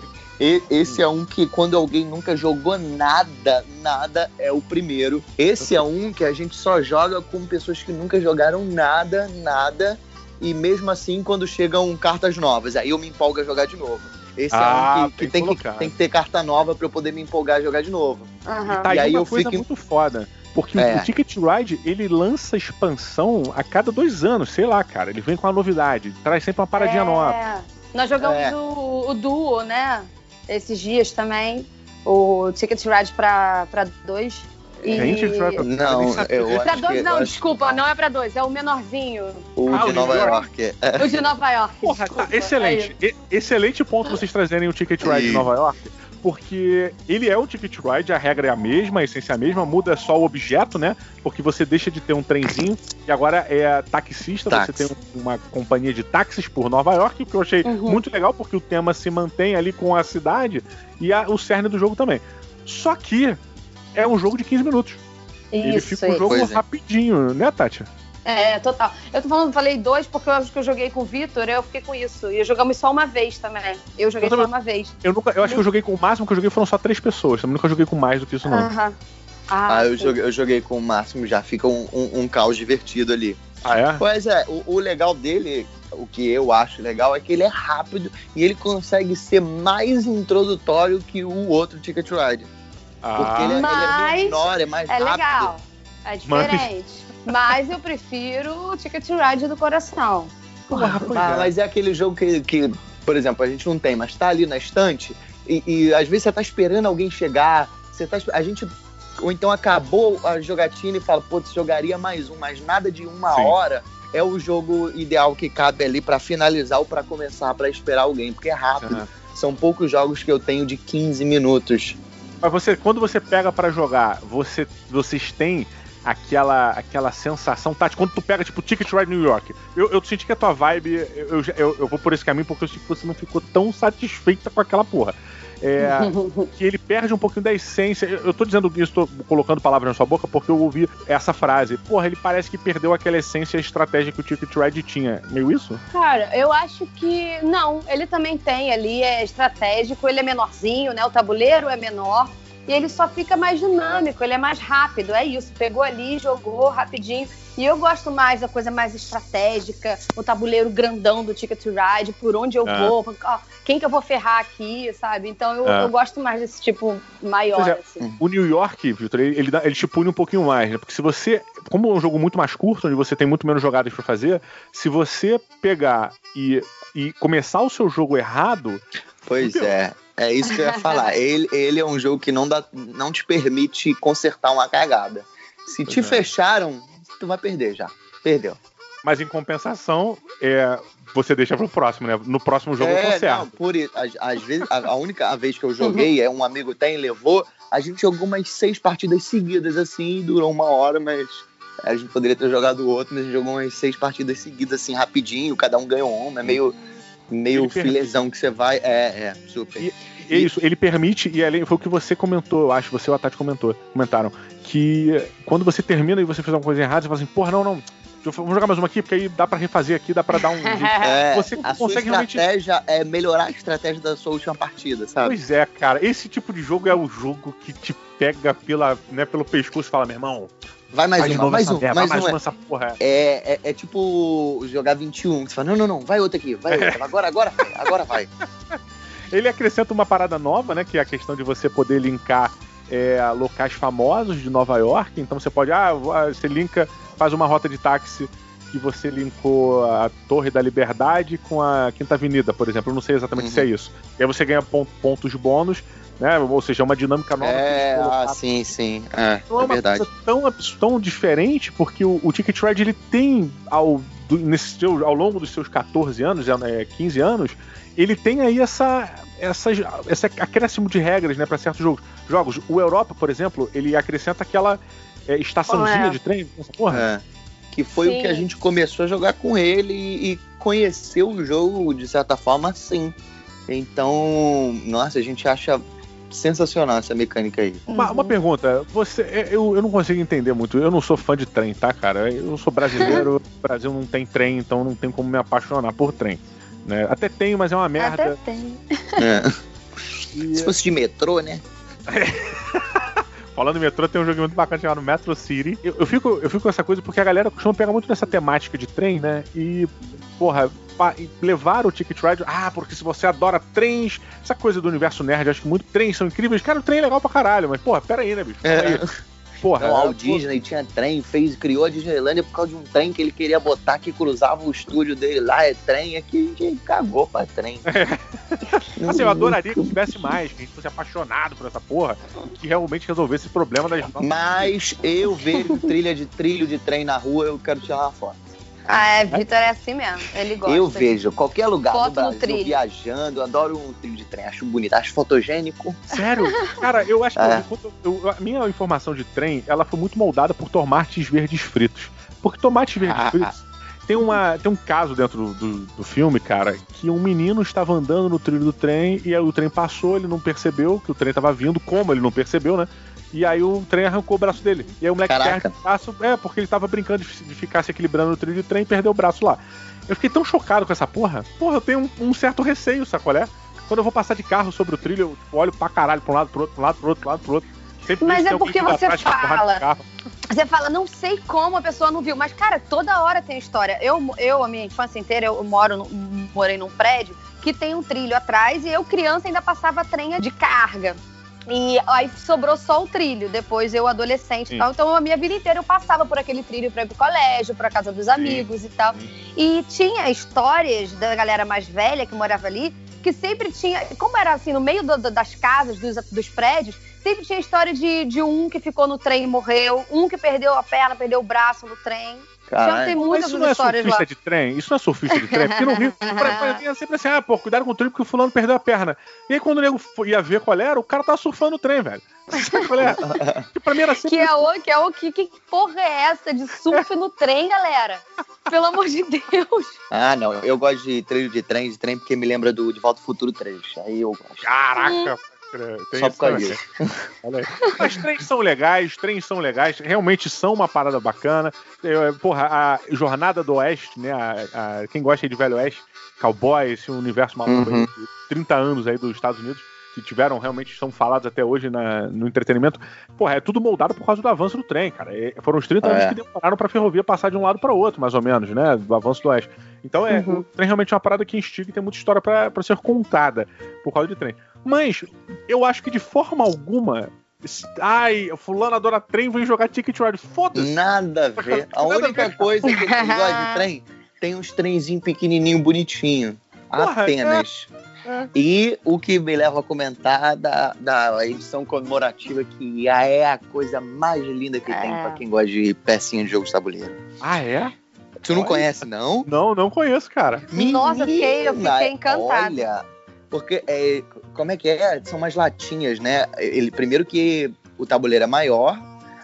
E, esse é um que quando alguém nunca jogou nada, nada é o primeiro. Esse é um que a gente só joga com pessoas que nunca jogaram nada, nada. e mesmo assim, quando chegam cartas novas, aí eu me empolgo a jogar de novo. Esse ah, é um que, que tem, que, tem que ter carta nova para eu poder me empolgar a jogar de novo. Uhum. E, tá e aí, aí uma eu coisa fico... muito foda. Porque é. o Ticket Ride, ele lança expansão a cada dois anos, sei lá, cara. Ele vem com uma novidade, traz sempre uma paradinha é. nova. Nós jogamos é. o, o Duo, né? Esses dias também. O Ticket Ride pra, pra dois. E... Gente, pra... Não, eu pra dois, que, não, desculpa, acho... não é pra dois, é o menorzinho. O ah, de Nova York. York. É. O de Nova York. Porra, tá, excelente. É excelente ponto vocês trazerem o Ticket Ride e... de Nova York porque ele é o Ticket Ride, a regra é a mesma, a essência é a mesma, muda só o objeto, né? Porque você deixa de ter um trenzinho e agora é taxista, Táxi. você tem uma companhia de táxis por Nova York, o que eu achei uhum. muito legal, porque o tema se mantém ali com a cidade e a, o cerne do jogo também. Só que é um jogo de 15 minutos. Isso, ele fica um jogo é. rapidinho, né, Tati? É, total. Eu tô falando, falei dois porque eu acho que eu joguei com o Vitor, eu fiquei com isso. E jogamos só uma vez também. Eu joguei eu só uma vez. Eu, nunca, eu acho que eu joguei com o máximo que eu joguei foram só três pessoas. Eu nunca joguei com mais do que isso, não. Aham. Ah, ah eu, joguei, eu joguei com o máximo, já fica um, um, um caos divertido ali. Ah, é? Pois é, o, o, legal dele, o que eu acho legal, é que ele é rápido e ele consegue ser mais introdutório que o outro Ticket Ride. Ah. Porque ele, Mas ele é menor, é mais é rápido. É legal, é diferente. Mas... Mas eu prefiro o Ticket Ride do coração. Porra, ah, mas é aquele jogo que, que, por exemplo, a gente não tem, mas tá ali na estante e, e às vezes você tá esperando alguém chegar, você tá, a gente ou então acabou a jogatina e fala, pô, jogaria mais um, mas nada de uma Sim. hora é o jogo ideal que cabe ali para finalizar ou para começar, para esperar alguém, porque é rápido. Uhum. São poucos jogos que eu tenho de 15 minutos. Mas você, quando você pega para jogar, você, vocês têm aquela aquela sensação, Tati, quando tu pega, tipo, Ticket Ride New York, eu, eu senti que a tua vibe, eu, eu, eu vou por esse caminho porque eu senti que você não ficou tão satisfeita com aquela porra. É, que ele perde um pouquinho da essência. Eu tô dizendo isso, tô colocando palavras na sua boca, porque eu ouvi essa frase. Porra, ele parece que perdeu aquela essência estratégica que o Ticket Ride tinha. Meio isso? Cara, eu acho que não. Ele também tem ali, é estratégico, ele é menorzinho, né? O tabuleiro é menor e ele só fica mais dinâmico, ele é mais rápido, é isso. Pegou ali, jogou rapidinho. E eu gosto mais da coisa mais estratégica, o tabuleiro grandão do Ticket to Ride, por onde eu é. vou, ó, quem que eu vou ferrar aqui, sabe? Então eu, é. eu gosto mais desse tipo maior. Seja, assim. O New York, Victor, ele, ele, ele te pune um pouquinho mais, né? Porque se você. Como é um jogo muito mais curto, onde você tem muito menos jogadas para fazer, se você pegar e, e começar o seu jogo errado. Pois é. É isso que eu ia falar. Ele, ele é um jogo que não, dá, não te permite consertar uma cagada. Se te é. fecharam, tu vai perder já. Perdeu. Mas em compensação, é, você deixa pro próximo, né? No próximo jogo é, conserta. Não, por isso, às, às vezes, a, a, única vez que eu joguei, é um amigo tem levou, a gente jogou umas seis partidas seguidas assim, durou uma hora, mas a gente poderia ter jogado outro, mas a gente jogou umas seis partidas seguidas assim, rapidinho, cada um ganhou uma, é meio meio filezão que você vai. É, é, super. E, é isso, ele permite, e além, foi o que você comentou, eu acho, você e o Tati comentou, comentaram, que quando você termina e você fez alguma coisa errada, você fala assim, porra, não, não. Vamos jogar mais uma aqui, porque aí dá pra refazer aqui, dá pra dar um. É, você a consegue sua estratégia realmente... é melhorar a estratégia da sua última partida, sabe? Pois é, cara. Esse tipo de jogo é o jogo que te pega pela, né, pelo pescoço e fala, meu irmão, Vai mais vai uma, mais um, merda, mais, mais um. essa porra. É, é, é, tipo jogar 21. Você fala, não, não, não, vai outro aqui, vai outro. Agora, agora vai, agora vai. Ele acrescenta uma parada nova, né? Que é a questão de você poder linkar é, locais famosos de Nova York. Então você pode, ah, você linka, faz uma rota de táxi que você linkou a Torre da Liberdade com a Quinta Avenida, por exemplo. Eu não sei exatamente uhum. se é uhum. isso. E aí você ganha pontos bônus né? Ou seja, é uma dinâmica nova. É, ah, sim, sim. É, então é, é uma verdade. coisa tão, tão diferente, porque o, o Ticket Ride ele tem, ao, do, nesse seu, ao longo dos seus 14 anos, é, 15 anos, ele tem aí essa, essa, esse acréscimo de regras né, para certos jogos. jogos. O Europa, por exemplo, ele acrescenta aquela é, estaçãozinha é. de trem. Porra. É. Que foi sim. o que a gente começou a jogar com ele e, e conheceu o jogo, de certa forma, assim. Então, nossa, a gente acha sensacional essa mecânica aí. Uma, uma pergunta, você, é, eu, eu não consigo entender muito. Eu não sou fã de trem, tá, cara? Eu sou brasileiro, o Brasil não tem trem, então não tem como me apaixonar por trem. Né? Até tenho, mas é uma merda. Até tem. É. Se fosse de metrô, né? Falando em metrô, tem um jogo muito bacana chamado Metro City. Eu, eu, fico, eu fico com essa coisa porque a galera costuma pegar muito nessa temática de trem, né? E, porra, levar o Ticket Ride. Ah, porque se você adora trens, essa coisa do universo nerd, acho que muito trens são incríveis. Cara, o trem é legal pra caralho, mas, porra, pera aí, né, bicho? Pera é. aí. Porra, não, Walt Disney tinha trem, fez, criou a Disneylandia por causa de um trem que ele queria botar que cruzava o estúdio dele lá, é trem, é que a gente cagou pra trem. É. assim, eu adoraria que tivesse mais, que a gente fosse apaixonado por essa porra, que realmente resolvesse esse problema das Mas eu vejo trilha de trilho de trem na rua, eu quero tirar uma foto. Ah, é, Vitor é assim mesmo. Ele gosta. Eu vejo qualquer lugar Foto do Brasil viajando, adoro um trilho de trem, acho bonito, acho fotogênico. Sério? Cara, eu acho que é. eu, eu, a minha informação de trem, ela foi muito moldada por tomates verdes fritos. Porque tomates verdes ah. fritos tem, uma, tem um caso dentro do, do, do, filme, cara, que um menino estava andando no trilho do trem e aí o trem passou, ele não percebeu que o trem estava vindo, como ele não percebeu, né? E aí o trem arrancou o braço dele. E aí o moleque Caraca. perde o braço. É, porque ele tava brincando de, de ficar se equilibrando no trilho do trem e perdeu o braço lá. Eu fiquei tão chocado com essa porra. Porra, eu tenho um, um certo receio, sacolé? Quando eu vou passar de carro sobre o trilho, eu tipo, olho pra caralho pra um lado, pro outro, pro lado, pro outro, pro lado, pro outro. Sempre Mas é porque você fala. Você fala, não sei como a pessoa não viu. Mas, cara, toda hora tem história. Eu, eu a minha infância inteira, eu moro no, morei num prédio que tem um trilho atrás e eu, criança, ainda passava trem de carga. E aí sobrou só o trilho, depois eu adolescente e tal. Então a minha vida inteira eu passava por aquele trilho para ir pro colégio, pra casa dos amigos Sim. e tal. Sim. E tinha histórias da galera mais velha que morava ali, que sempre tinha, como era assim, no meio do, do, das casas, dos, dos prédios, sempre tinha história de, de um que ficou no trem e morreu, um que perdeu a perna, perdeu o braço no trem. Já tem muitas isso não é surfista lá. de trem? Isso não é surfista de trem? Porque no Rio, pra, sempre assim, ah, pô, cuidado com o trem porque o fulano perdeu a perna. E aí quando o nego ia ver qual era, o cara tava surfando o trem, velho. É? que pra mim era sempre... Que é o, que é o, que, que porra é essa de surf no trem, galera? Pelo amor de Deus. Ah, não, eu gosto de trilho de trem, de trem porque me lembra do De Volta ao Futuro 3. Aí eu gosto. Caraca, hum. Tem Só por causa disso. Mas trens são legais, trens são legais, realmente são uma parada bacana. Eu, porra, a Jornada do Oeste, né? A, a, quem gosta de Velho Oeste, cowboy, esse universo maluco uhum. aí, 30 anos aí dos Estados Unidos, que tiveram, realmente são falados até hoje na, no entretenimento. Porra, é tudo moldado por causa do avanço do trem, cara. E foram os 30 é. anos que demoraram pra ferrovia passar de um lado para outro, mais ou menos, né? Do avanço do oeste. Então é, uhum. o trem realmente é uma parada que instiga e tem muita história para ser contada por causa de trem. Mas eu acho que de forma alguma Ai, fulano adora trem, vem jogar Ticket Ride. Foda-se. Nada a ver. A Nada única a ver. coisa que eu gosto de trem tem uns trenzinhos pequenininho, bonitinho. Porra, Apenas. É, é. E o que me leva a comentar da, da edição comemorativa, que é a coisa mais linda que é. tem pra quem gosta de pecinha de jogo de tabuleiro. Ah, é? Tu não olha. conhece, não? Não, não conheço, cara. Nossa, fiquei, eu fiquei encantada. Olha, porque, é, como é que é? São umas latinhas, né? Ele, primeiro que o tabuleiro é maior,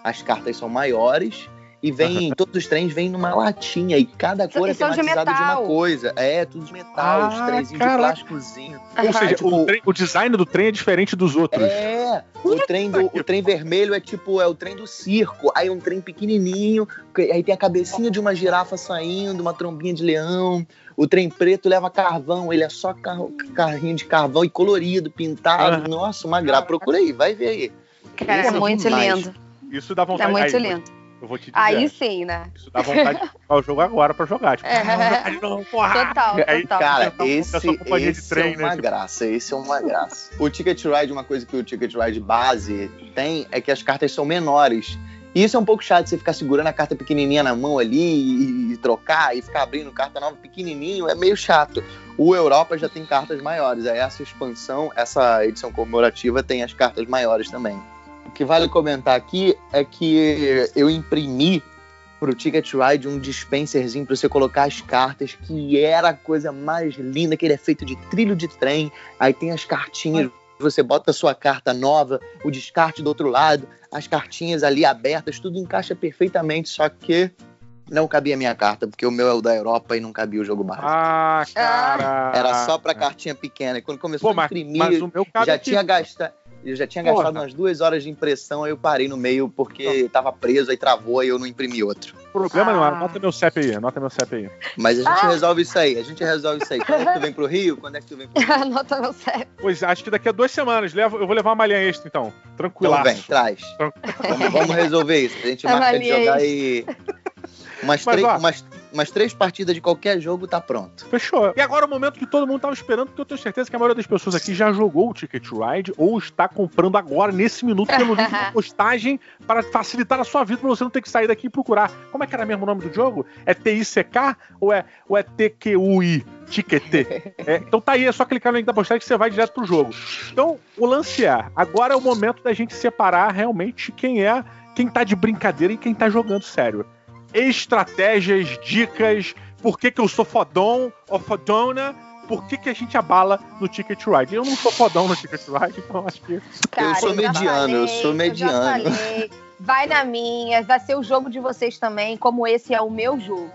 as cartas são maiores, e vem, todos os trens vêm numa latinha, e cada cor é tematizada de, de, uma coisa. É, tudo de metal, ah, os trens de plásticozinho. Ou seja, tipo, o, trem, o, design do trem é diferente dos outros. É, o trem, do, o trem vermelho é tipo, é o trem do circo, aí um trem pequenininho, aí tem a cabecinha de uma girafa saindo, uma trombinha de leão. O trem preto leva carvão, ele é só carro, carrinho de carvão e colorido, pintado. Nossa, uma graça. Procura aí, vai ver aí. Cara, é muito demais. lindo. Isso dá vontade. É muito aí, lindo. Eu vou te dizer. Aí sim, né? Isso dá vontade de jogar o jogo agora pra jogar. Tipo, é. não, porra. Total, aí, total. Cara, esse, esse trem, é uma né? graça. Esse é uma graça. o Ticket Ride, uma coisa que o Ticket Ride base tem é que as cartas são menores. E isso é um pouco chato, você ficar segurando a carta pequenininha na mão ali e, e, trocar e ficar abrindo carta nova pequenininho, é meio chato. O Europa já tem cartas maiores, aí essa expansão, essa edição comemorativa tem as cartas maiores também que vale comentar aqui é que eu imprimi pro Ticket Ride um dispenserzinho para você colocar as cartas, que era a coisa mais linda, que ele é feito de trilho de trem, aí tem as cartinhas, você bota a sua carta nova, o descarte do outro lado, as cartinhas ali abertas, tudo encaixa perfeitamente, só que não cabia a minha carta, porque o meu é o da Europa e não cabia o jogo básico. Ah, cara! Era só pra cartinha pequena. E quando começou Pô, a imprimir, mas, mas já tinha gastado Eu já tinha Porra. gastado umas duas horas de impressão, aí eu parei no meio porque tava preso, aí travou, aí eu não imprimi outro. Problema ah. não, anota meu CEP aí, anota meu CEP aí. Mas a gente ah. resolve isso aí, a gente resolve isso aí. Quando é que tu vem pro Rio? Quando é que tu vem pro Rio? anota meu CEP. Pois acho que daqui a duas semanas, levo, eu vou levar uma malha extra então. Tranquilo. Então vem, traz. vamos, vamos, resolver isso. A gente a marca de jogar e. Umas, Mas, três, ó, umas, umas três partidas de qualquer jogo tá pronto. Fechou. E agora é o momento que todo mundo tava esperando, porque eu tenho certeza que a maioria das pessoas aqui já jogou o Ticket Ride ou está comprando agora, nesse minuto, pelo link de postagem, para facilitar a sua vida, pra você não ter que sair daqui e procurar. Como é que era mesmo o nome do jogo? É TICK ou é, ou é TQUI? Ticket. É, então tá aí, é só clicar no link da postagem que você vai direto pro jogo. Então, o lance é, agora é o momento da gente separar realmente quem é quem tá de brincadeira e quem tá jogando sério estratégias, dicas, por que, que eu sou fodão ou fodona, por que, que a gente abala no Ticket Ride. Eu não sou fodão no Ticket Ride, então acho que. Cara, eu sou mediano, falei, eu sou mediano. Eu vai na minha, vai ser o jogo de vocês também, como esse é o meu jogo.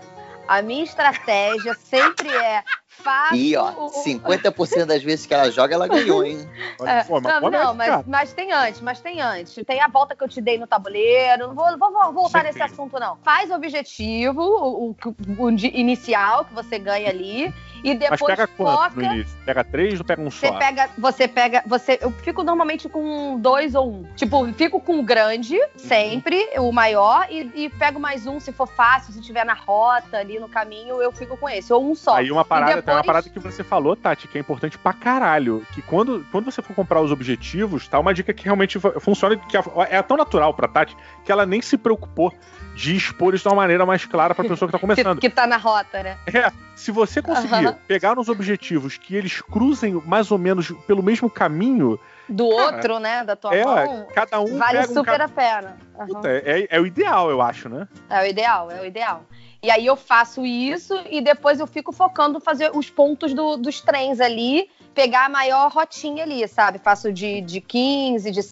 A minha estratégia sempre é faço. E ó, 50% das vezes que ela joga, ela ganhou, hein? É, não, não mas, mas, tem antes, mas tem antes. Tem a volta que eu te dei no tabuleiro. Não vou, vou voltar nesse assunto, não. Faz o objetivo, o, o, o, inicial que você ganha ali. E depois Mas pega quanto no início? Pega três ou pega um você só? Pega, você pega. Você, eu fico normalmente com dois ou um. Tipo, fico com o grande, sempre, o maior, e, e pego mais um se for fácil, se tiver na rota ali no caminho, eu fico com esse. Ou um só. Aí uma parada, tem uma parada que você falou, Tati, que é importante pra caralho. Que quando, quando você for comprar os objetivos, tá? Uma dica que realmente funciona, que é tão natural pra Tati, que ela nem se preocupou de expor isso de uma maneira mais clara para a pessoa que está começando. que, que tá na rota, né? É. Se você conseguir uhum. pegar nos objetivos que eles cruzem mais ou menos pelo mesmo caminho. Do cara, outro, né? Da tua é, mão. Cada um. Vale super um, a pena. Uhum. Puta, é, é o ideal, eu acho, né? É o ideal, é o ideal. E aí eu faço isso e depois eu fico focando fazer os pontos do, dos trens ali, pegar a maior rotinha ali, sabe? Faço de, de 15, de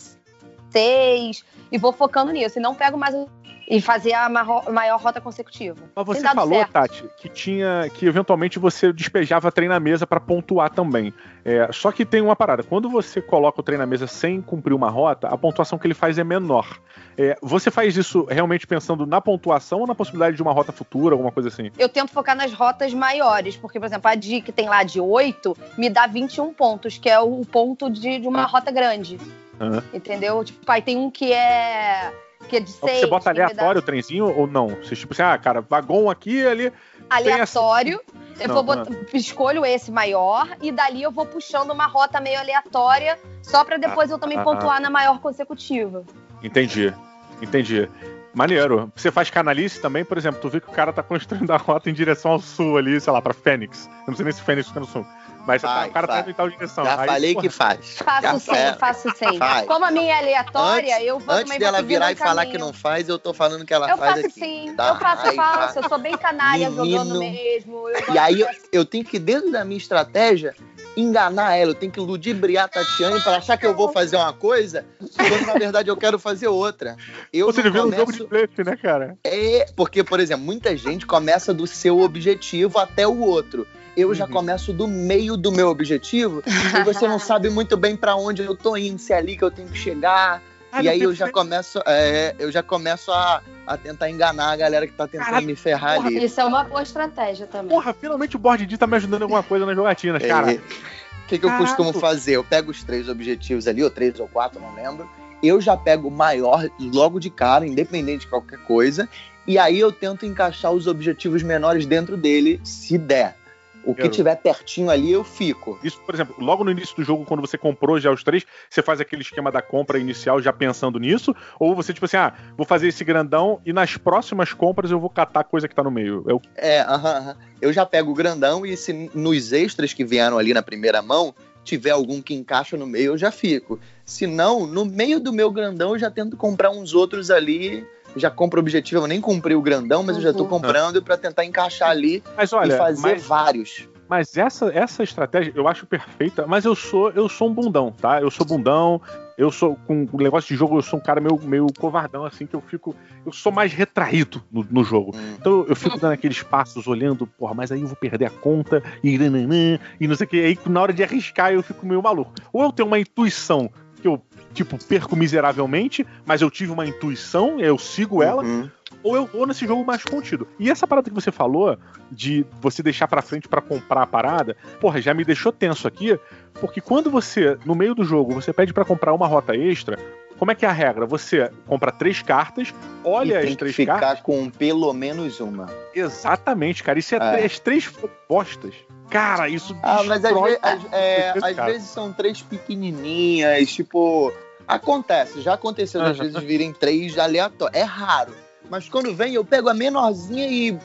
6 e vou focando nisso. E não pego mais e fazer a maior rota consecutiva. Mas você falou, certo. Tati, que tinha que eventualmente você despejava trem na mesa para pontuar também. É, só que tem uma parada. Quando você coloca o trem na mesa sem cumprir uma rota, a pontuação que ele faz é menor. É, você faz isso realmente pensando na pontuação ou na possibilidade de uma rota futura, alguma coisa assim? Eu tento focar nas rotas maiores, porque, por exemplo, a DI que tem lá de 8 me dá 21 pontos, que é o ponto de, de uma ah. rota grande. Uhum. Entendeu? Tipo, aí tem um que é que é de seis. Você bota aleatório o trenzinho ou não? Você, tipo assim, ah, cara, vagão aqui ali. Aleatório. Eu não, vou botar, escolho esse maior e dali eu vou puxando uma rota meio aleatória, só para depois ah, eu também ah, pontuar ah. na maior consecutiva. Entendi. Entendi. Maneiro. Você faz canalice também, por exemplo, tu vê que o cara tá construindo a rota em direção ao sul ali, sei lá, pra Fênix. Eu não sei nem se Fênix fica no sul. Mas vai, o cara tá indo em tal direção. Já Aí, falei porra. que faz. Faço Já sim, é. faço sim. Faz. Como a minha é aleatória, antes, eu vou Antes dela virar e falar que não faz, eu tô falando que ela eu faz. Eu faço sim, eu faço, faço. Eu sou bem canalha Menino. jogando mesmo. e aí eu, eu tenho que, dentro da minha estratégia, enganar ela, eu tenho que ludibriar a Tatiane para achar que eu vou fazer uma coisa, quando na verdade eu quero fazer outra. Eu Você viu começo... um jogo de blefe, né, cara? É, porque, por exemplo, muita gente começa do seu objetivo até o outro eu já uhum. começo do meio do meu objetivo e você não sabe muito bem para onde eu tô indo, se é ali que eu tenho que chegar. Ah, e aí eu já começo, é, eu já começo a, a tentar enganar a galera que tá tentando Caraca, me ferrar porra, ali. Isso é uma boa estratégia também. Porra, finalmente o Board D tá me ajudando em alguma coisa nas jogatinas, cara. O é, que, que eu costumo fazer? Eu pego os três objetivos ali, ou três ou quatro, não lembro. Eu já pego o maior logo de cara, independente de qualquer coisa. E aí eu tento encaixar os objetivos menores dentro dele, se der. O que tiver pertinho ali, eu fico. Isso, por exemplo, logo no início do jogo, quando você comprou já os três, você faz aquele esquema da compra inicial já pensando nisso? Ou você, tipo assim, ah, vou fazer esse grandão e nas próximas compras eu vou catar coisa que tá no meio? Eu... É, aham, aham. Eu já pego o grandão e se nos extras que vieram ali na primeira mão, tiver algum que encaixa no meio, eu já fico. Se não, no meio do meu grandão, eu já tento comprar uns outros ali já compro o objetivo, eu nem cumpri o grandão, mas uhum. eu já tô uhum. comprando para tentar encaixar ali mas, olha, e fazer mas, vários. Mas essa, essa estratégia eu acho perfeita, mas eu sou eu sou um bundão, tá? Eu sou bundão, eu sou com o negócio de jogo, eu sou um cara meio, meio covardão, assim, que eu fico. Eu sou mais retraído no, no jogo. Hum. Então eu fico dando aqueles passos, olhando, porra, mas aí eu vou perder a conta, e, nananã, e não sei o que. Aí na hora de arriscar eu fico meio maluco. Ou eu tenho uma intuição tipo, perco miseravelmente, mas eu tive uma intuição, eu sigo ela. Uhum ou eu vou nesse jogo mais contido. E essa parada que você falou, de você deixar pra frente para comprar a parada, porra, já me deixou tenso aqui, porque quando você, no meio do jogo, você pede para comprar uma rota extra, como é que é a regra? Você compra três cartas, olha e as três ficar cartas. com pelo menos uma. Exatamente, cara. Isso é, é. as três propostas. Cara, isso Ah, mas às, vezes, é, às vezes são três pequenininhas, tipo. Acontece, já aconteceu às vezes virem três aleatórios. É raro. Mas quando vem, eu pego a menorzinha e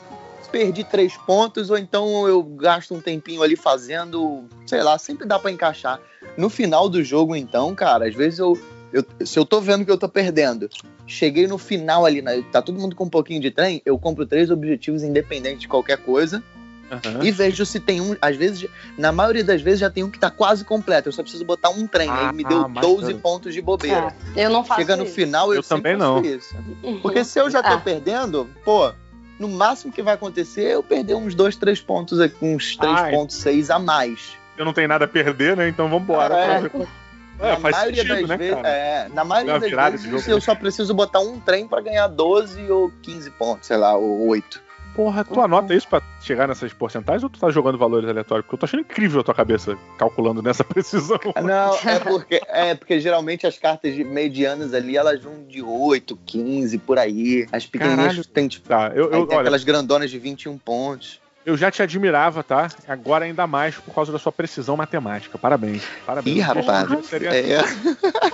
perdi três pontos, ou então eu gasto um tempinho ali fazendo, sei lá, sempre dá para encaixar. No final do jogo, então, cara, às vezes eu, eu, se eu tô vendo que eu tô perdendo, cheguei no final ali, né, tá todo mundo com um pouquinho de trem, eu compro três objetivos independente de qualquer coisa. Uhum. E vejo se tem um, às vezes, na maioria das vezes já tem um que tá quase completo. Eu só preciso botar um trem. Ah, aí me deu 12 pontos de bobeira. É, eu não faço Chega no isso. final, eu, eu também não. Isso. Porque se eu já tô ah. perdendo, pô, no máximo que vai acontecer é eu perder uns 2, 3 pontos aqui, uns 3.6 a mais. Eu não tenho nada a perder, né? Então vambora. É. É, na, maioria sentido, né, vezes, é, na maioria das vezes, eu só preciso botar um trem para ganhar 12 ou 15 pontos, sei lá, ou 8. Porra, tu anota isso pra chegar nessas porcentagens ou tu tá jogando valores aleatórios? Porque eu tô achando incrível a tua cabeça calculando nessa precisão. Não, é porque, é porque geralmente as cartas medianas ali, elas vão de 8, 15, por aí. As pequenininhas tem, tipo, tá, eu, eu, olha, aquelas grandonas de 21 pontos. Eu já te admirava, tá? Agora ainda mais por causa da sua precisão matemática. Parabéns. Parabéns. Ih, rapaz. Seria... É.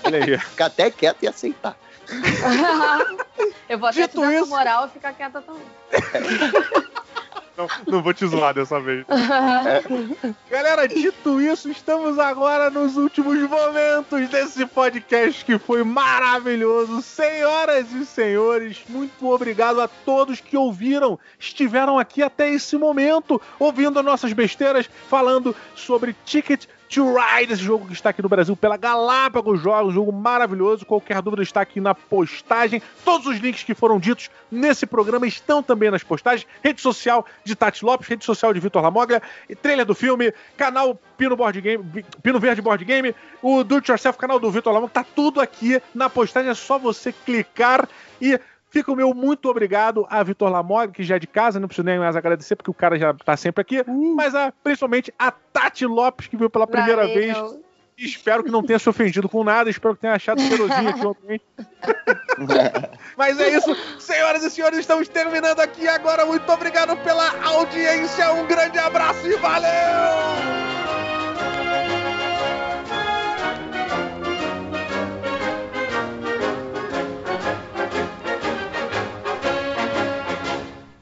Olha aí. Ficar até quieto e aceitar. eu vou até Dito te dar isso... moral e ficar quieta também. Não, não, vou te zoar dessa vez. É. Galera, dito isso, estamos agora nos últimos momentos desse podcast que foi maravilhoso. Senhoras e senhores, muito obrigado a todos que ouviram, estiveram aqui até esse momento, ouvindo nossas besteiras, falando sobre Ticket to Ride, esse jogo que está aqui no Brasil pela Galápagos Jogos, jogo maravilhoso. Qualquer dúvida está aqui na postagem. Todos os links que foram ditos nesse programa estão também nas postagens. Rede social de Tati Lopes, rede social de Vitor Lamoglia, trailer do filme, canal Pino Board Game, Pino Verde Board Game, o Do It Yourself, canal do Vitor Lamoglia, tá tudo aqui na postagem, é só você clicar e Fica o meu muito obrigado a Vitor Lamog, que já é de casa, não preciso nem mais agradecer, porque o cara já tá sempre aqui. Uh. Mas a, principalmente a Tati Lopes, que veio pela primeira Valeu. vez. Espero que não tenha se ofendido com nada, espero que tenha achado cheirosinho aqui ontem. Mas é isso, senhoras e senhores, estamos terminando aqui agora. Muito obrigado pela audiência, um grande abraço e valeu!